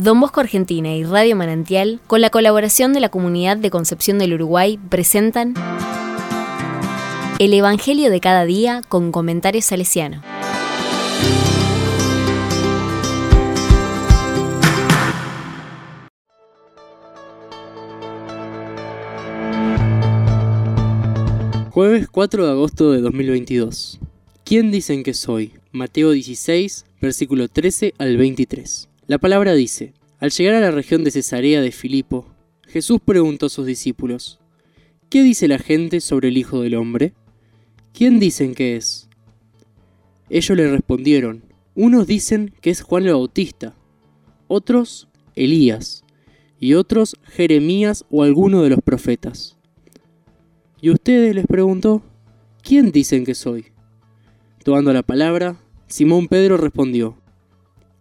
Don Bosco Argentina y Radio Manantial, con la colaboración de la Comunidad de Concepción del Uruguay, presentan El Evangelio de cada día con comentarios salesiano. Jueves 4 de agosto de 2022. ¿Quién dicen que soy? Mateo 16, versículo 13 al 23. La palabra dice, al llegar a la región de Cesarea de Filipo, Jesús preguntó a sus discípulos, ¿qué dice la gente sobre el Hijo del Hombre? ¿Quién dicen que es? Ellos le respondieron, unos dicen que es Juan el Bautista, otros Elías, y otros Jeremías o alguno de los profetas. ¿Y ustedes les preguntó, ¿quién dicen que soy? Tomando la palabra, Simón Pedro respondió,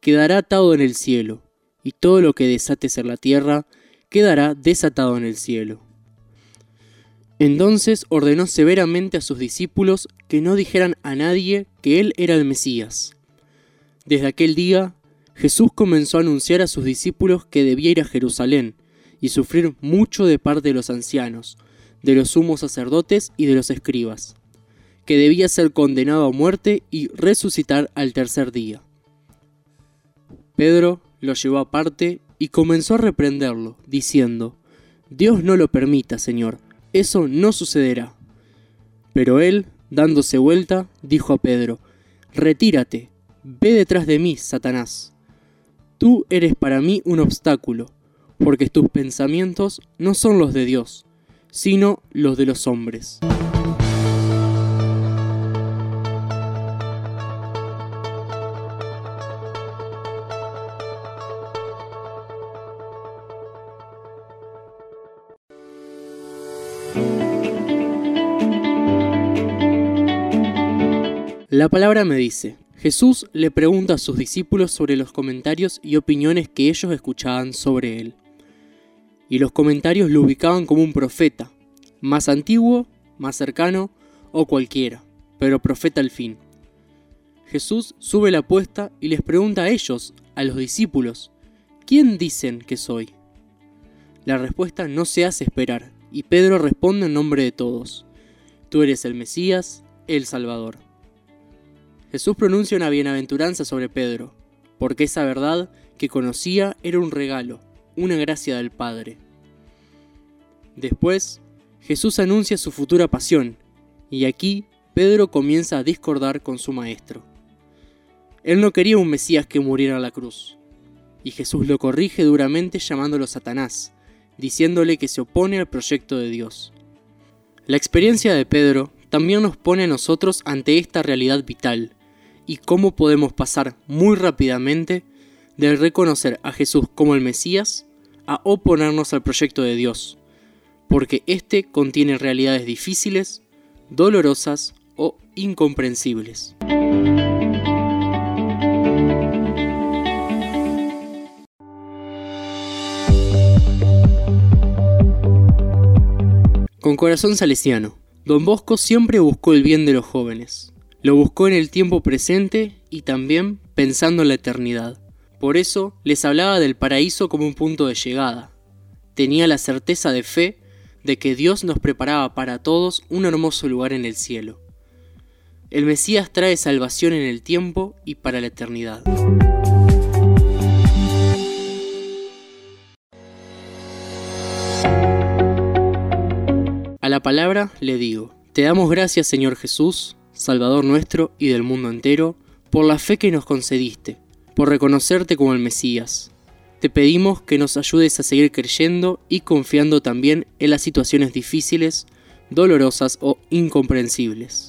quedará atado en el cielo, y todo lo que desates en la tierra quedará desatado en el cielo. Entonces ordenó severamente a sus discípulos que no dijeran a nadie que él era el Mesías. Desde aquel día, Jesús comenzó a anunciar a sus discípulos que debía ir a Jerusalén, y sufrir mucho de parte de los ancianos, de los sumos sacerdotes y de los escribas, que debía ser condenado a muerte y resucitar al tercer día. Pedro lo llevó aparte y comenzó a reprenderlo, diciendo, Dios no lo permita, Señor, eso no sucederá. Pero él, dándose vuelta, dijo a Pedro, Retírate, ve detrás de mí, Satanás. Tú eres para mí un obstáculo porque tus pensamientos no son los de Dios, sino los de los hombres. La palabra me dice, Jesús le pregunta a sus discípulos sobre los comentarios y opiniones que ellos escuchaban sobre él y los comentarios lo ubicaban como un profeta, más antiguo, más cercano o cualquiera, pero profeta al fin. Jesús sube la apuesta y les pregunta a ellos, a los discípulos, ¿quién dicen que soy? La respuesta no se hace esperar, y Pedro responde en nombre de todos, tú eres el Mesías, el Salvador. Jesús pronuncia una bienaventuranza sobre Pedro, porque esa verdad que conocía era un regalo, una gracia del Padre. Después, Jesús anuncia su futura pasión, y aquí Pedro comienza a discordar con su maestro. Él no quería un Mesías que muriera a la cruz, y Jesús lo corrige duramente llamándolo Satanás, diciéndole que se opone al proyecto de Dios. La experiencia de Pedro también nos pone a nosotros ante esta realidad vital, y cómo podemos pasar muy rápidamente de reconocer a Jesús como el Mesías a oponernos al proyecto de Dios, porque éste contiene realidades difíciles, dolorosas o incomprensibles. Con corazón salesiano, don Bosco siempre buscó el bien de los jóvenes. Lo buscó en el tiempo presente y también pensando en la eternidad. Por eso les hablaba del paraíso como un punto de llegada. Tenía la certeza de fe de que Dios nos preparaba para todos un hermoso lugar en el cielo. El Mesías trae salvación en el tiempo y para la eternidad. La palabra le digo, te damos gracias Señor Jesús, Salvador nuestro y del mundo entero, por la fe que nos concediste por reconocerte como el Mesías. Te pedimos que nos ayudes a seguir creyendo y confiando también en las situaciones difíciles, dolorosas o incomprensibles.